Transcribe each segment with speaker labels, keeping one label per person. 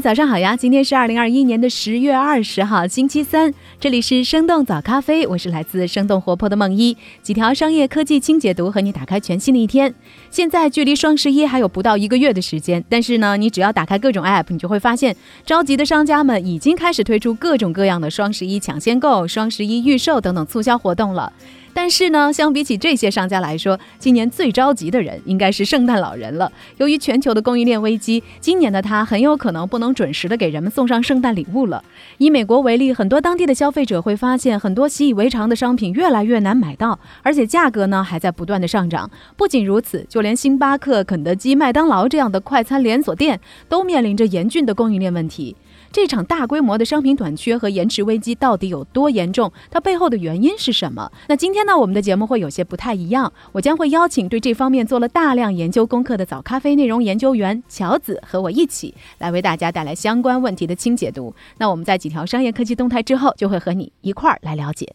Speaker 1: 早上好呀！今天是二零二一年的十月二十号，星期三。这里是生动早咖啡，我是来自生动活泼的梦一，几条商业科技轻解读，和你打开全新的一天。现在距离双十一还有不到一个月的时间，但是呢，你只要打开各种 app，你就会发现，着急的商家们已经开始推出各种各样的双十一抢先购、双十一预售等等促销活动了。但是呢，相比起这些商家来说，今年最着急的人应该是圣诞老人了。由于全球的供应链危机，今年的他很有可能不能准时的给人们送上圣诞礼物了。以美国为例，很多当地的消费者会发现，很多习以为常的商品越来越难买到，而且价格呢还在不断的上涨。不仅如此，就连星巴克、肯德基、麦当劳这样的快餐连锁店都面临着严峻的供应链问题。这场大规模的商品短缺和延迟危机到底有多严重？它背后的原因是什么？那今天呢，我们的节目会有些不太一样，我将会邀请对这方面做了大量研究功课的早咖啡内容研究员乔子和我一起来为大家带来相关问题的轻解读。那我们在几条商业科技动态之后，就会和你一块儿来了解。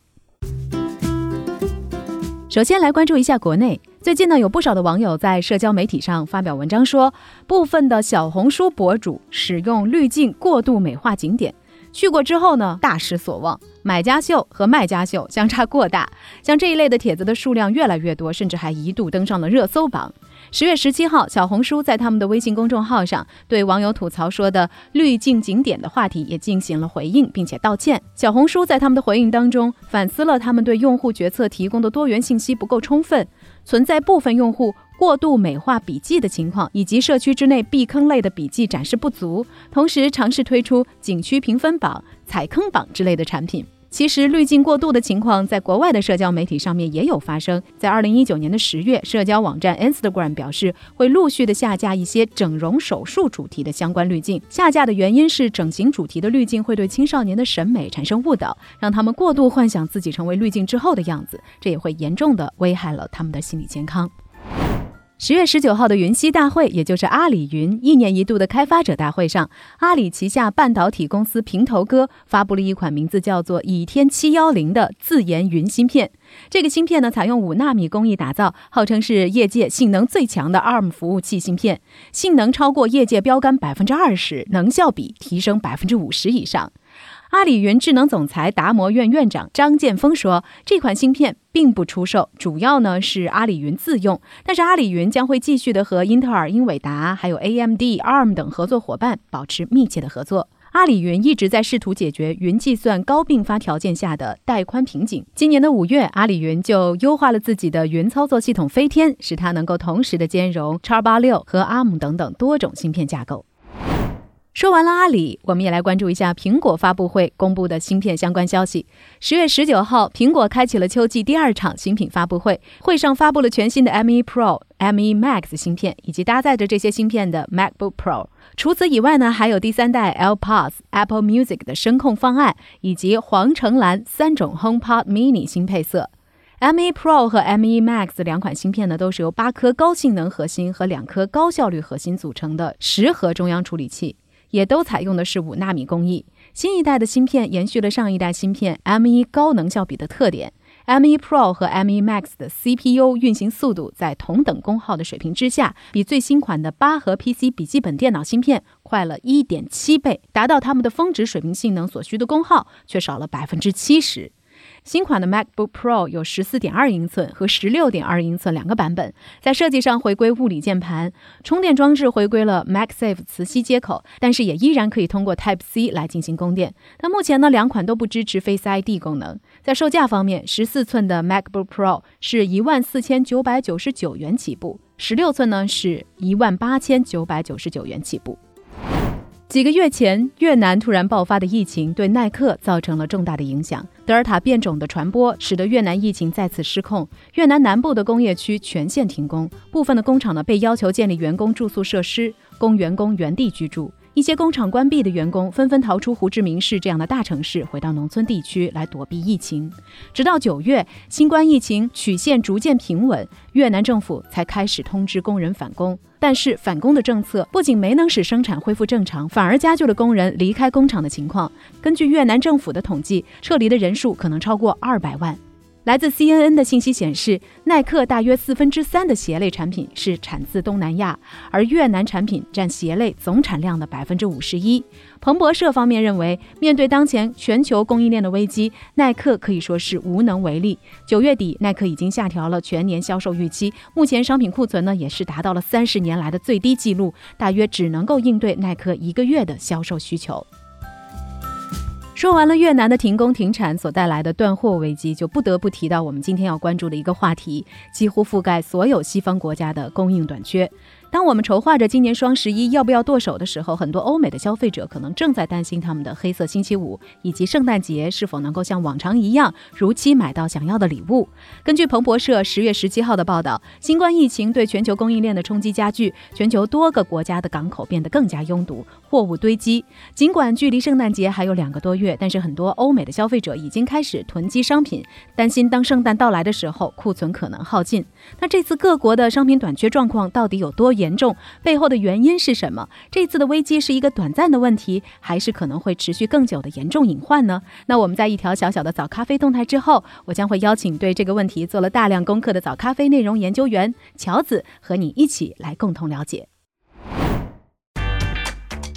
Speaker 1: 首先来关注一下国内。最近呢，有不少的网友在社交媒体上发表文章，说部分的小红书博主使用滤镜过度美化景点，去过之后呢，大失所望，买家秀和卖家秀相差过大。像这一类的帖子的数量越来越多，甚至还一度登上了热搜榜。十月十七号，小红书在他们的微信公众号上对网友吐槽说的滤镜景点的话题也进行了回应，并且道歉。小红书在他们的回应当中反思了他们对用户决策提供的多元信息不够充分。存在部分用户过度美化笔记的情况，以及社区之内避坑类的笔记展示不足，同时尝试推出景区评分榜、踩坑榜之类的产品。其实滤镜过度的情况，在国外的社交媒体上面也有发生。在二零一九年的十月，社交网站 Instagram 表示会陆续的下架一些整容手术主题的相关滤镜。下架的原因是整形主题的滤镜会对青少年的审美产生误导，让他们过度幻想自己成为滤镜之后的样子，这也会严重的危害了他们的心理健康。十月十九号的云栖大会，也就是阿里云一年一度的开发者大会上，阿里旗下半导体公司平头哥发布了一款名字叫做倚天七幺零的自研云芯片。这个芯片呢，采用五纳米工艺打造，号称是业界性能最强的 ARM 服务器芯片，性能超过业界标杆百分之二十，能效比提升百分之五十以上。阿里云智能总裁达摩院院长张建峰说：“这款芯片并不出售，主要呢是阿里云自用。但是阿里云将会继续的和英特尔、英伟达、还有 AMD、ARM 等合作伙伴保持密切的合作。阿里云一直在试图解决云计算高并发条件下的带宽瓶颈。今年的五月，阿里云就优化了自己的云操作系统飞天，使它能够同时的兼容叉八六和 ARM 等等多种芯片架构。”说完了阿里，我们也来关注一下苹果发布会公布的芯片相关消息。十月十九号，苹果开启了秋季第二场新品发布会，会上发布了全新的 M1 Pro、M1 Max 芯片，以及搭载着这些芯片的 MacBook Pro。除此以外呢，还有第三代 AirPods、Apple Music 的声控方案，以及黄橙蓝三种 HomePod Mini 新配色。M1 Pro 和 M1 Max 两款芯片呢，都是由八颗高性能核心和两颗高效率核心组成的十核中央处理器。也都采用的是五纳米工艺。新一代的芯片延续了上一代芯片 M1 高能效比的特点。M1 Pro 和 M1 Max 的 CPU 运行速度在同等功耗的水平之下，比最新款的八核 PC 笔记本电脑芯片快了一点七倍，达到它们的峰值水平性能所需的功耗却少了百分之七十。新款的 MacBook Pro 有十四点二英寸和十六点二英寸两个版本，在设计上回归物理键盘，充电装置回归了 MagSafe 磁吸接口，但是也依然可以通过 Type C 来进行供电。但目前呢，两款都不支持 Face ID 功能。在售价方面，十四寸的 MacBook Pro 是一万四千九百九十九元起步，十六寸呢是一万八千九百九十九元起步。几个月前，越南突然爆发的疫情对耐克造成了重大的影响。德尔塔变种的传播使得越南疫情再次失控，越南南部的工业区全线停工，部分的工厂呢被要求建立员工住宿设施，供员工原地居住。一些工厂关闭的员工纷纷逃出胡志明市这样的大城市，回到农村地区来躲避疫情。直到九月，新冠疫情曲线逐渐平稳，越南政府才开始通知工人返工。但是返工的政策不仅没能使生产恢复正常，反而加剧了工人离开工厂的情况。根据越南政府的统计，撤离的人数可能超过二百万。来自 CNN 的信息显示，耐克大约四分之三的鞋类产品是产自东南亚，而越南产品占鞋类总产量的百分之五十一。彭博社方面认为，面对当前全球供应链的危机，耐克可以说是无能为力。九月底，耐克已经下调了全年销售预期，目前商品库存呢也是达到了三十年来的最低纪录，大约只能够应对耐克一个月的销售需求。说完了越南的停工停产所带来的断货危机，就不得不提到我们今天要关注的一个话题，几乎覆盖所有西方国家的供应短缺。当我们筹划着今年双十一要不要剁手的时候，很多欧美的消费者可能正在担心他们的黑色星期五以及圣诞节是否能够像往常一样如期买到想要的礼物。根据彭博社十月十七号的报道，新冠疫情对全球供应链的冲击加剧，全球多个国家的港口变得更加拥堵，货物堆积。尽管距离圣诞节还有两个多月，但是很多欧美的消费者已经开始囤积商品，担心当圣诞到来的时候库存可能耗尽。那这次各国的商品短缺状况到底有多？严严重背后的原因是什么？这次的危机是一个短暂的问题，还是可能会持续更久的严重隐患呢？那我们在一条小小的早咖啡动态之后，我将会邀请对这个问题做了大量功课的早咖啡内容研究员乔子和你一起来共同了解。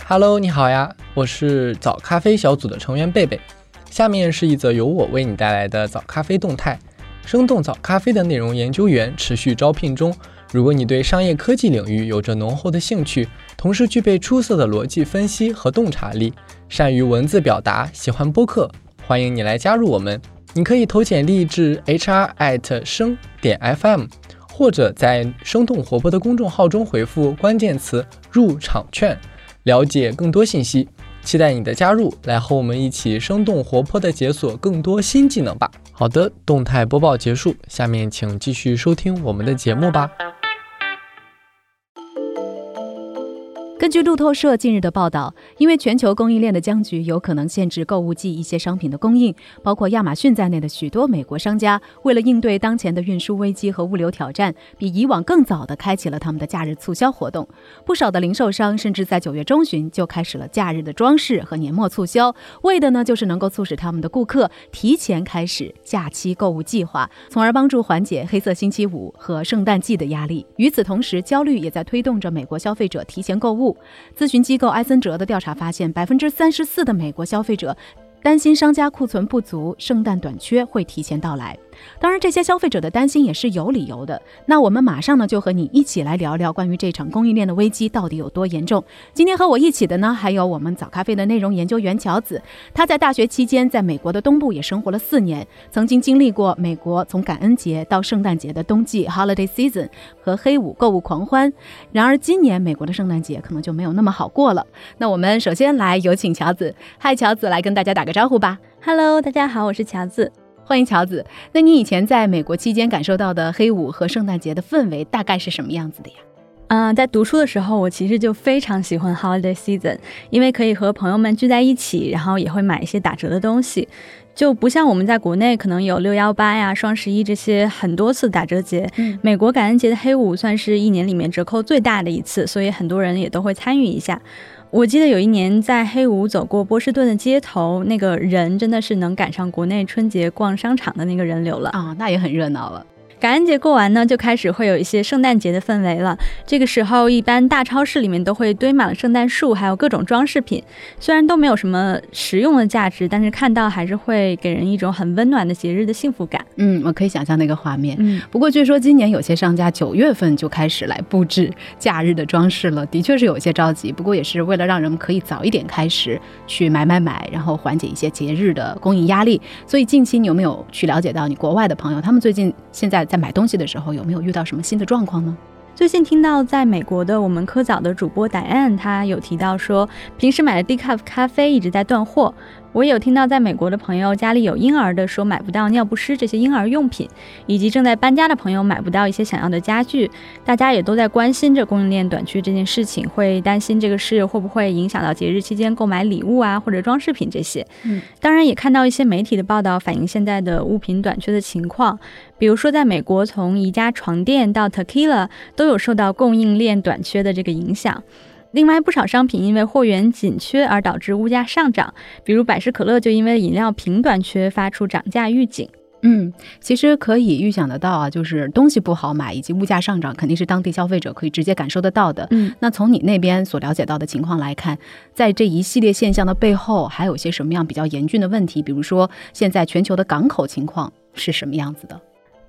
Speaker 2: Hello，你好呀，我是早咖啡小组的成员贝贝。下面是一则由我为你带来的早咖啡动态：生动早咖啡的内容研究员持续招聘中。如果你对商业科技领域有着浓厚的兴趣，同时具备出色的逻辑分析和洞察力，善于文字表达，喜欢播客，欢迎你来加入我们。你可以投简历至 hr@ 生点 fm，或者在生动活泼的公众号中回复关键词“入场券”，了解更多信息。期待你的加入，来和我们一起生动活泼地解锁更多新技能吧。好的，动态播报结束，下面请继续收听我们的节目吧。
Speaker 1: 根据路透社近日的报道，因为全球供应链的僵局，有可能限制购物季一些商品的供应，包括亚马逊在内的许多美国商家，为了应对当前的运输危机和物流挑战，比以往更早地开启了他们的假日促销活动。不少的零售商甚至在九月中旬就开始了假日的装饰和年末促销，为的呢就是能够促使他们的顾客提前开始假期购物计划，从而帮助缓解黑色星期五和圣诞季的压力。与此同时，焦虑也在推动着美国消费者提前购物。咨询机构埃森哲的调查发现，百分之三十四的美国消费者担心商家库存不足，圣诞短缺会提前到来。当然，这些消费者的担心也是有理由的。那我们马上呢就和你一起来聊聊关于这场供应链的危机到底有多严重。今天和我一起的呢，还有我们早咖啡的内容研究员乔子。他在大学期间在美国的东部也生活了四年，曾经经历过美国从感恩节到圣诞节的冬季 （Holiday Season） 和黑五购物狂欢。然而，今年美国的圣诞节可能就没有那么好过了。那我们首先来有请乔子。嗨，乔子，来跟大家打个招呼吧。
Speaker 3: Hello，大家好，我是乔子。
Speaker 1: 欢迎乔子。那你以前在美国期间感受到的黑五和圣诞节的氛围大概是什么样子的呀？
Speaker 3: 嗯，在读书的时候，我其实就非常喜欢 holiday season，因为可以和朋友们聚在一起，然后也会买一些打折的东西，就不像我们在国内可能有六幺八呀、双十一这些很多次打折节。美国感恩节的黑五算是一年里面折扣最大的一次，所以很多人也都会参与一下。我记得有一年在黑五走过波士顿的街头，那个人真的是能赶上国内春节逛商场的那个人流了
Speaker 1: 啊，那也很热闹了。
Speaker 3: 感恩节过完呢，就开始会有一些圣诞节的氛围了。这个时候，一般大超市里面都会堆满了圣诞树，还有各种装饰品。虽然都没有什么实用的价值，但是看到还是会给人一种很温暖的节日的幸福感。
Speaker 1: 嗯，我可以想象那个画面。嗯，不过据说今年有些商家九月份就开始来布置假日的装饰了，的确是有些着急。不过也是为了让人们可以早一点开始去买买买，然后缓解一些节日的供应压力。所以近期你有没有去了解到你国外的朋友，他们最近现在？在买东西的时候有没有遇到什么新的状况呢？
Speaker 3: 最近听到在美国的我们科早的主播 Diane，他有提到说，平时买的 decaf 咖啡一直在断货。我也有听到在美国的朋友家里有婴儿的说买不到尿不湿这些婴儿用品，以及正在搬家的朋友买不到一些想要的家具，大家也都在关心着供应链短缺这件事情，会担心这个事会不会影响到节日期间购买礼物啊或者装饰品这些。
Speaker 1: 嗯，
Speaker 3: 当然也看到一些媒体的报道反映现在的物品短缺的情况，比如说在美国，从宜家床垫到 Tequila 都有受到供应链短缺的这个影响。另外，不少商品因为货源紧缺而导致物价上涨，比如百事可乐就因为饮料瓶短缺发出涨价预警。
Speaker 1: 嗯，其实可以预想得到啊，就是东西不好买以及物价上涨，肯定是当地消费者可以直接感受得到的。
Speaker 3: 嗯，
Speaker 1: 那从你那边所了解到的情况来看，在这一系列现象的背后，还有些什么样比较严峻的问题？比如说，现在全球的港口情况是什么样子的？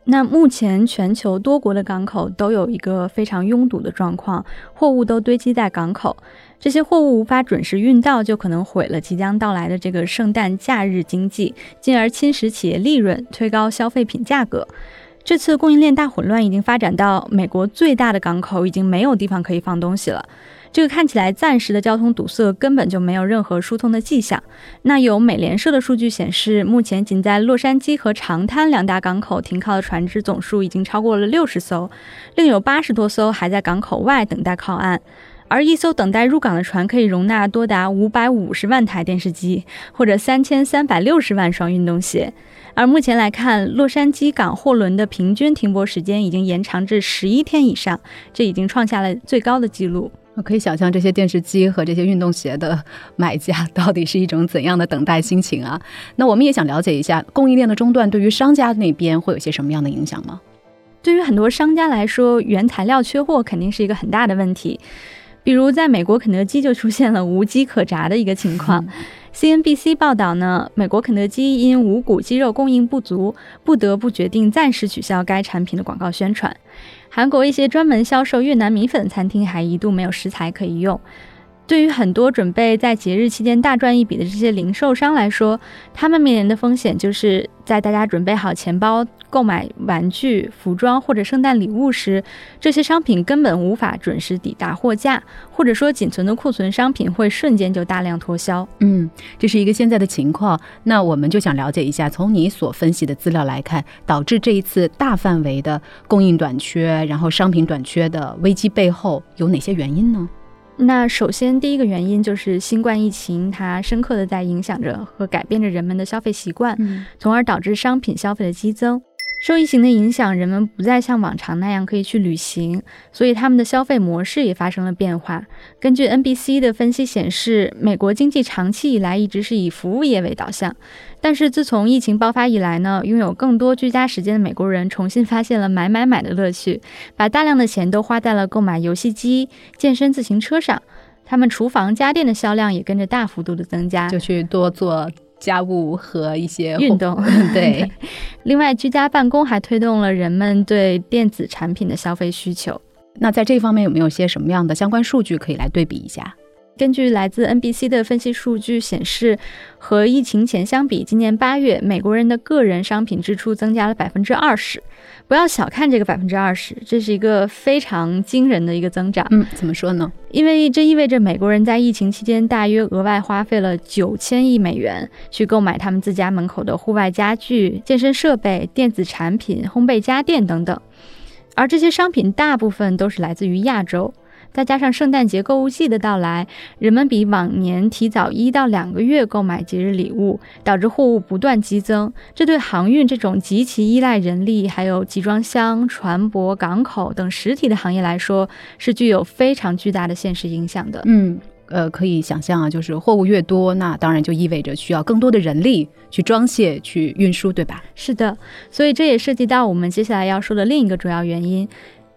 Speaker 3: 那目前全球多国的港口都有一个非常拥堵的状况，货物都堆积在港口，这些货物无法准时运到，就可能毁了即将到来的这个圣诞假日经济，进而侵蚀企业利润，推高消费品价格。这次供应链大混乱已经发展到美国最大的港口已经没有地方可以放东西了。这个看起来暂时的交通堵塞根本就没有任何疏通的迹象。那有美联社的数据显示，目前仅在洛杉矶和长滩两大港口停靠的船只总数已经超过了六十艘，另有八十多艘还在港口外等待靠岸。而一艘等待入港的船可以容纳多达五百五十万台电视机，或者三千三百六十万双运动鞋。而目前来看，洛杉矶港货轮的平均停泊时间已经延长至十一天以上，这已经创下了最高的纪录。
Speaker 1: 我可以想象这些电视机和这些运动鞋的 买家到底是一种怎样的等待心情啊？那我们也想了解一下供应链的中断对于商家那边会有些什么样的影响吗？
Speaker 3: 对于很多商家来说，原材料缺货肯定是一个很大的问题。比如在美国，肯德基就出现了无鸡可炸的一个情况。CNBC 报道呢，美国肯德基因无骨鸡肉供应不足，不得不决定暂时取消该产品的广告宣传。韩国一些专门销售越南米粉的餐厅还一度没有食材可以用。对于很多准备在节日期间大赚一笔的这些零售商来说，他们面临的风险就是在大家准备好钱包购买玩具、服装或者圣诞礼物时，这些商品根本无法准时抵达货架，或者说仅存的库存商品会瞬间就大量脱销。
Speaker 1: 嗯，这是一个现在的情况。那我们就想了解一下，从你所分析的资料来看，导致这一次大范围的供应短缺，然后商品短缺的危机背后有哪些原因呢？
Speaker 3: 那首先，第一个原因就是新冠疫情，它深刻的在影响着和改变着人们的消费习惯，从而导致商品消费的激增。受疫情的影响，人们不再像往常那样可以去旅行，所以他们的消费模式也发生了变化。根据 NBC 的分析显示，美国经济长期以来一直是以服务业为导向，但是自从疫情爆发以来呢，拥有更多居家时间的美国人重新发现了买买买的乐趣，把大量的钱都花在了购买游戏机、健身自行车上，他们厨房家电的销量也跟着大幅度的增加，
Speaker 1: 就去多做。家务和一些
Speaker 3: 运动，
Speaker 1: 对。
Speaker 3: 另外，居家办公还推动了人们对电子产品的消费需求。
Speaker 1: 那在这方面有没有些什么样的相关数据可以来对比一下？
Speaker 3: 根据来自 NBC 的分析数据显示，和疫情前相比，今年八月美国人的个人商品支出增加了百分之二十。不要小看这个百分之二十，这是一个非常惊人的一个增长。
Speaker 1: 嗯，怎么说呢？
Speaker 3: 因为这意味着美国人在疫情期间大约额外花费了九千亿美元去购买他们自家门口的户外家具、健身设备、电子产品、烘焙家电等等，而这些商品大部分都是来自于亚洲。再加上圣诞节购物季的到来，人们比往年提早一到两个月购买节日礼物，导致货物不断激增。这对航运这种极其依赖人力，还有集装箱、船舶、港口等实体的行业来说，是具有非常巨大的现实影响的。
Speaker 1: 嗯，呃，可以想象啊，就是货物越多，那当然就意味着需要更多的人力去装卸、去运输，对吧？
Speaker 3: 是的，所以这也涉及到我们接下来要说的另一个主要原因。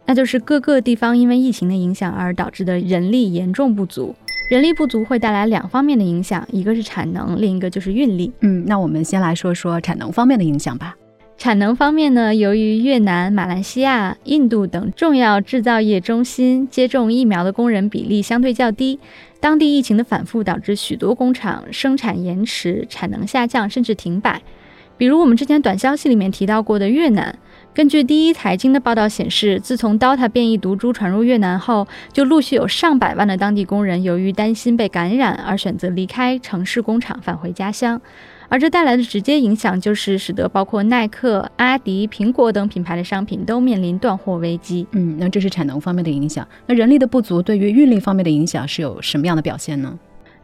Speaker 3: 那就是各个地方因为疫情的影响而导致的人力严重不足。人力不足会带来两方面的影响，一个是产能，另一个就是运力。
Speaker 1: 嗯，那我们先来说说产能方面的影响吧。
Speaker 3: 产能方面呢，由于越南、马来西亚、印度等重要制造业中心接种疫苗的工人比例相对较低，当地疫情的反复导致许多工厂生产延迟、产能下降，甚至停摆。比如我们之前短消息里面提到过的越南。根据第一财经的报道显示，自从 Delta 变异毒株传入越南后，就陆续有上百万的当地工人由于担心被感染而选择离开城市工厂返回家乡。而这带来的直接影响就是使得包括耐克、阿迪、苹果等品牌的商品都面临断货危机。
Speaker 1: 嗯，那这是产能方面的影响。那人力的不足对于运力方面的影响是有什么样的表现呢？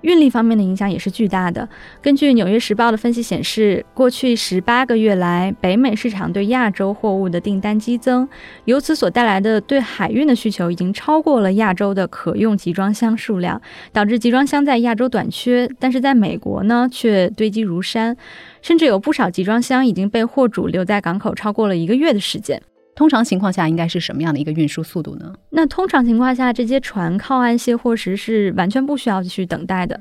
Speaker 3: 运力方面的影响也是巨大的。根据《纽约时报》的分析显示，过去十八个月来，北美市场对亚洲货物的订单激增，由此所带来的对海运的需求已经超过了亚洲的可用集装箱数量，导致集装箱在亚洲短缺，但是在美国呢却堆积如山，甚至有不少集装箱已经被货主留在港口超过了一个月的时间。
Speaker 1: 通常情况下应该是什么样的一个运输速度呢？
Speaker 3: 那通常情况下，这些船靠岸卸货时是完全不需要去等待的。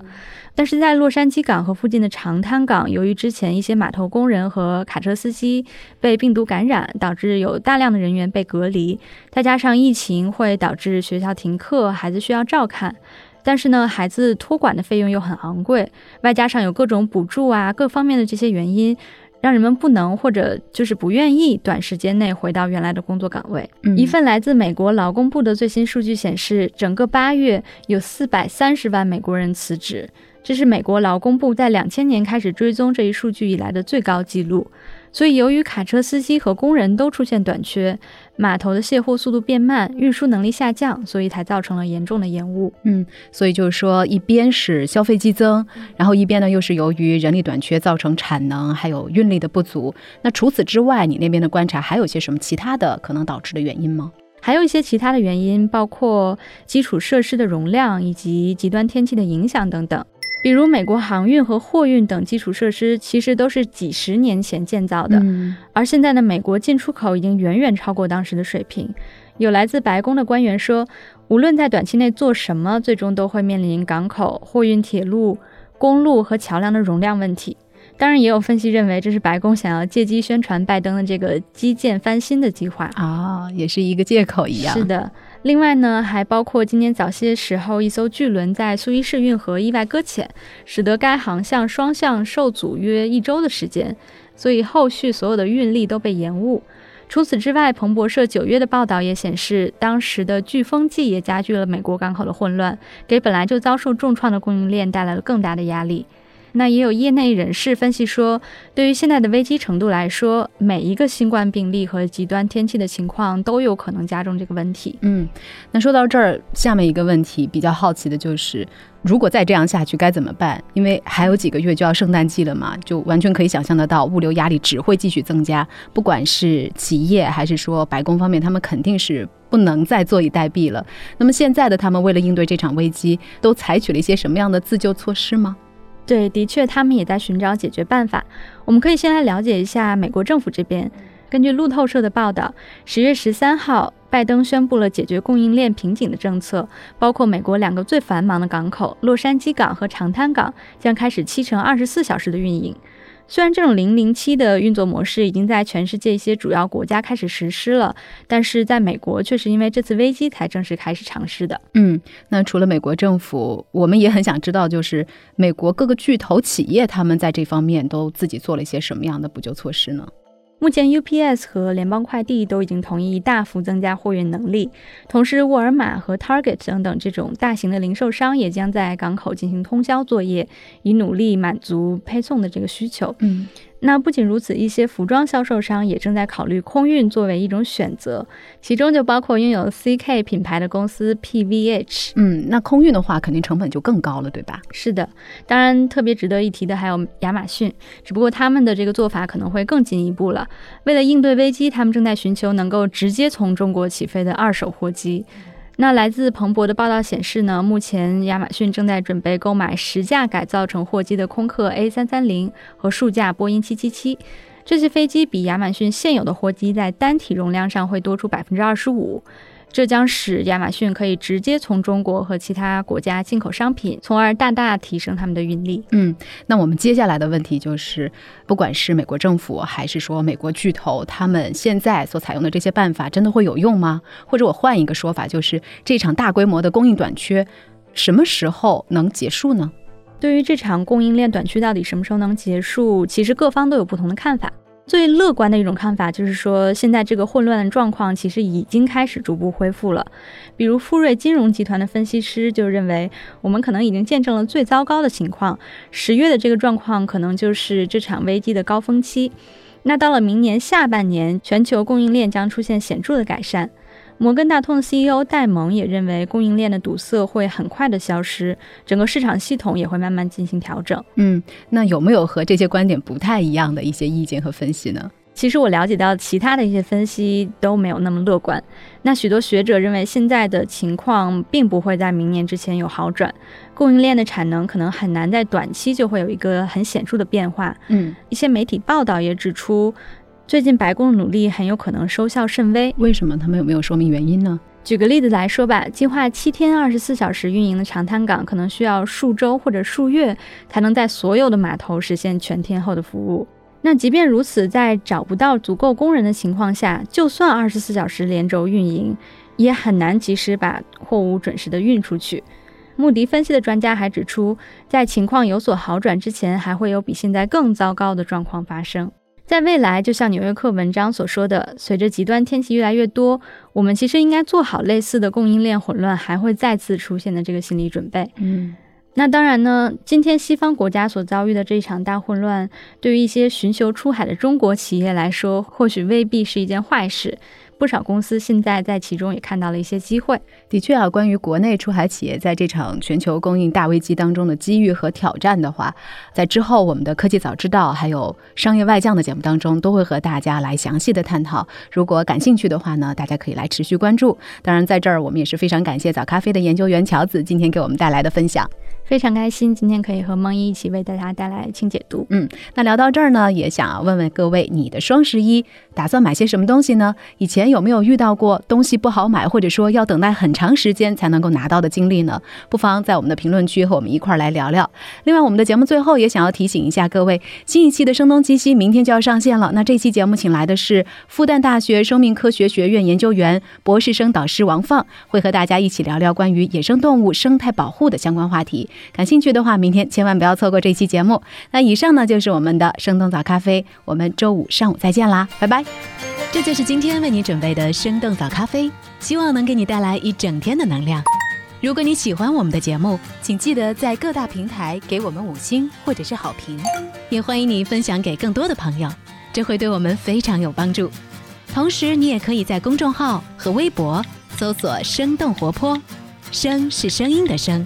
Speaker 3: 但是在洛杉矶港和附近的长滩港，由于之前一些码头工人和卡车司机被病毒感染，导致有大量的人员被隔离，再加上疫情会导致学校停课，孩子需要照看。但是呢，孩子托管的费用又很昂贵，外加上有各种补助啊，各方面的这些原因。让人们不能或者就是不愿意短时间内回到原来的工作岗位。一份来自美国劳工部的最新数据显示，整个八月有四百三十万美国人辞职，这是美国劳工部在两千年开始追踪这一数据以来的最高纪录。所以，由于卡车司机和工人都出现短缺，码头的卸货速度变慢，运输能力下降，所以才造成了严重的延误。
Speaker 1: 嗯，所以就是说，一边是消费激增，然后一边呢又是由于人力短缺造成产能还有运力的不足。那除此之外，你那边的观察还有些什么其他的可能导致的原因吗？
Speaker 3: 还有一些其他的原因，包括基础设施的容量以及极端天气的影响等等。比如美国航运和货运等基础设施，其实都是几十年前建造的，而现在的美国进出口已经远远超过当时的水平。有来自白宫的官员说，无论在短期内做什么，最终都会面临港口、货运、铁路、公路和桥梁的容量问题。当然，也有分析认为，这是白宫想要借机宣传拜登的这个基建翻新的计划
Speaker 1: 啊，也是一个借口一样。
Speaker 3: 是的。另外呢，还包括今年早些时候，一艘巨轮在苏伊士运河意外搁浅，使得该航向双向受阻约一周的时间，所以后续所有的运力都被延误。除此之外，彭博社九月的报道也显示，当时的飓风季也加剧了美国港口的混乱，给本来就遭受重创的供应链带来了更大的压力。那也有业内人士分析说，对于现在的危机程度来说，每一个新冠病例和极端天气的情况都有可能加重这个问题。
Speaker 1: 嗯，那说到这儿，下面一个问题比较好奇的就是，如果再这样下去该怎么办？因为还有几个月就要圣诞季了嘛，就完全可以想象得到，物流压力只会继续增加。不管是企业还是说白宫方面，他们肯定是不能再坐以待毙了。那么现在的他们为了应对这场危机，都采取了一些什么样的自救措施吗？
Speaker 3: 对，的确，他们也在寻找解决办法。我们可以先来了解一下美国政府这边。根据路透社的报道，十月十三号，拜登宣布了解决供应链瓶颈的政策，包括美国两个最繁忙的港口——洛杉矶港和长滩港，将开始七乘二十四小时的运营。虽然这种零零七的运作模式已经在全世界一些主要国家开始实施了，但是在美国却是因为这次危机才正式开始尝试的。
Speaker 1: 嗯，那除了美国政府，我们也很想知道，就是美国各个巨头企业他们在这方面都自己做了一些什么样的补救措施呢？
Speaker 3: 目前，UPS 和联邦快递都已经同意大幅增加货运能力，同时，沃尔玛和 Target 等等这种大型的零售商也将在港口进行通宵作业，以努力满足配送的这个需求。
Speaker 1: 嗯。
Speaker 3: 那不仅如此，一些服装销售商也正在考虑空运作为一种选择，其中就包括拥有 CK 品牌的公司 PVH。
Speaker 1: 嗯，那空运的话，肯定成本就更高了，对吧？
Speaker 3: 是的，当然特别值得一提的还有亚马逊，只不过他们的这个做法可能会更进一步了。为了应对危机，他们正在寻求能够直接从中国起飞的二手货机。那来自彭博的报道显示呢，目前亚马逊正在准备购买十架改造成货机的空客 A330 和数架波音777，，这些飞机比亚马逊现有的货机在单体容量上会多出百分之二十五。这将使亚马逊可以直接从中国和其他国家进口商品，从而大大提升他们的运力。
Speaker 1: 嗯，那我们接下来的问题就是，不管是美国政府还是说美国巨头，他们现在所采用的这些办法真的会有用吗？或者我换一个说法，就是这场大规模的供应短缺什么时候能结束呢？
Speaker 3: 对于这场供应链短缺到底什么时候能结束，其实各方都有不同的看法。最乐观的一种看法就是说，现在这个混乱的状况其实已经开始逐步恢复了。比如富瑞金融集团的分析师就认为，我们可能已经见证了最糟糕的情况，十月的这个状况可能就是这场危机的高峰期。那到了明年下半年，全球供应链将出现显著的改善。摩根大通的 CEO 戴蒙也认为，供应链的堵塞会很快的消失，整个市场系统也会慢慢进行调整。
Speaker 1: 嗯，那有没有和这些观点不太一样的一些意见和分析呢？
Speaker 3: 其实我了解到，其他的一些分析都没有那么乐观。那许多学者认为，现在的情况并不会在明年之前有好转，供应链的产能可能很难在短期就会有一个很显著的变化。
Speaker 1: 嗯，
Speaker 3: 一些媒体报道也指出。最近白宫的努力很有可能收效甚微，
Speaker 1: 为什么？他们有没有说明原因呢？
Speaker 3: 举个例子来说吧，计划七天二十四小时运营的长滩港，可能需要数周或者数月才能在所有的码头实现全天候的服务。那即便如此，在找不到足够工人的情况下，就算二十四小时连轴运营，也很难及时把货物准时的运出去。穆迪分析的专家还指出，在情况有所好转之前，还会有比现在更糟糕的状况发生。在未来，就像《纽约客》文章所说的，随着极端天气越来越多，我们其实应该做好类似的供应链混乱还会再次出现的这个心理准备。
Speaker 1: 嗯，
Speaker 3: 那当然呢，今天西方国家所遭遇的这一场大混乱，对于一些寻求出海的中国企业来说，或许未必是一件坏事。不少公司现在在其中也看到了一些机会。
Speaker 1: 的确啊，关于国内出海企业在这场全球供应大危机当中的机遇和挑战的话，在之后我们的科技早知道还有商业外将的节目当中，都会和大家来详细的探讨。如果感兴趣的话呢，大家可以来持续关注。当然，在这儿我们也是非常感谢早咖啡的研究员乔子今天给我们带来的分享。
Speaker 3: 非常开心，今天可以和梦一一起为大家带来清解读。
Speaker 1: 嗯，那聊到这儿呢，也想问问各位，你的双十一打算买些什么东西呢？以前有没有遇到过东西不好买，或者说要等待很长时间才能够拿到的经历呢？不妨在我们的评论区和我们一块儿来聊聊。另外，我们的节目最后也想要提醒一下各位，新一期的声东击西明天就要上线了。那这期节目请来的是复旦大学生命科学学院研究员、博士生导师王放，会和大家一起聊聊关于野生动物生态保护的相关话题。感兴趣的话，明天千万不要错过这期节目。那以上呢就是我们的生动早咖啡，我们周五上午再见啦，拜拜。
Speaker 4: 这就是今天为你准备的生动早咖啡，希望能给你带来一整天的能量。如果你喜欢我们的节目，请记得在各大平台给我们五星或者是好评，也欢迎你分享给更多的朋友，这会对我们非常有帮助。同时，你也可以在公众号和微博搜索“生动活泼”，声是声音的声。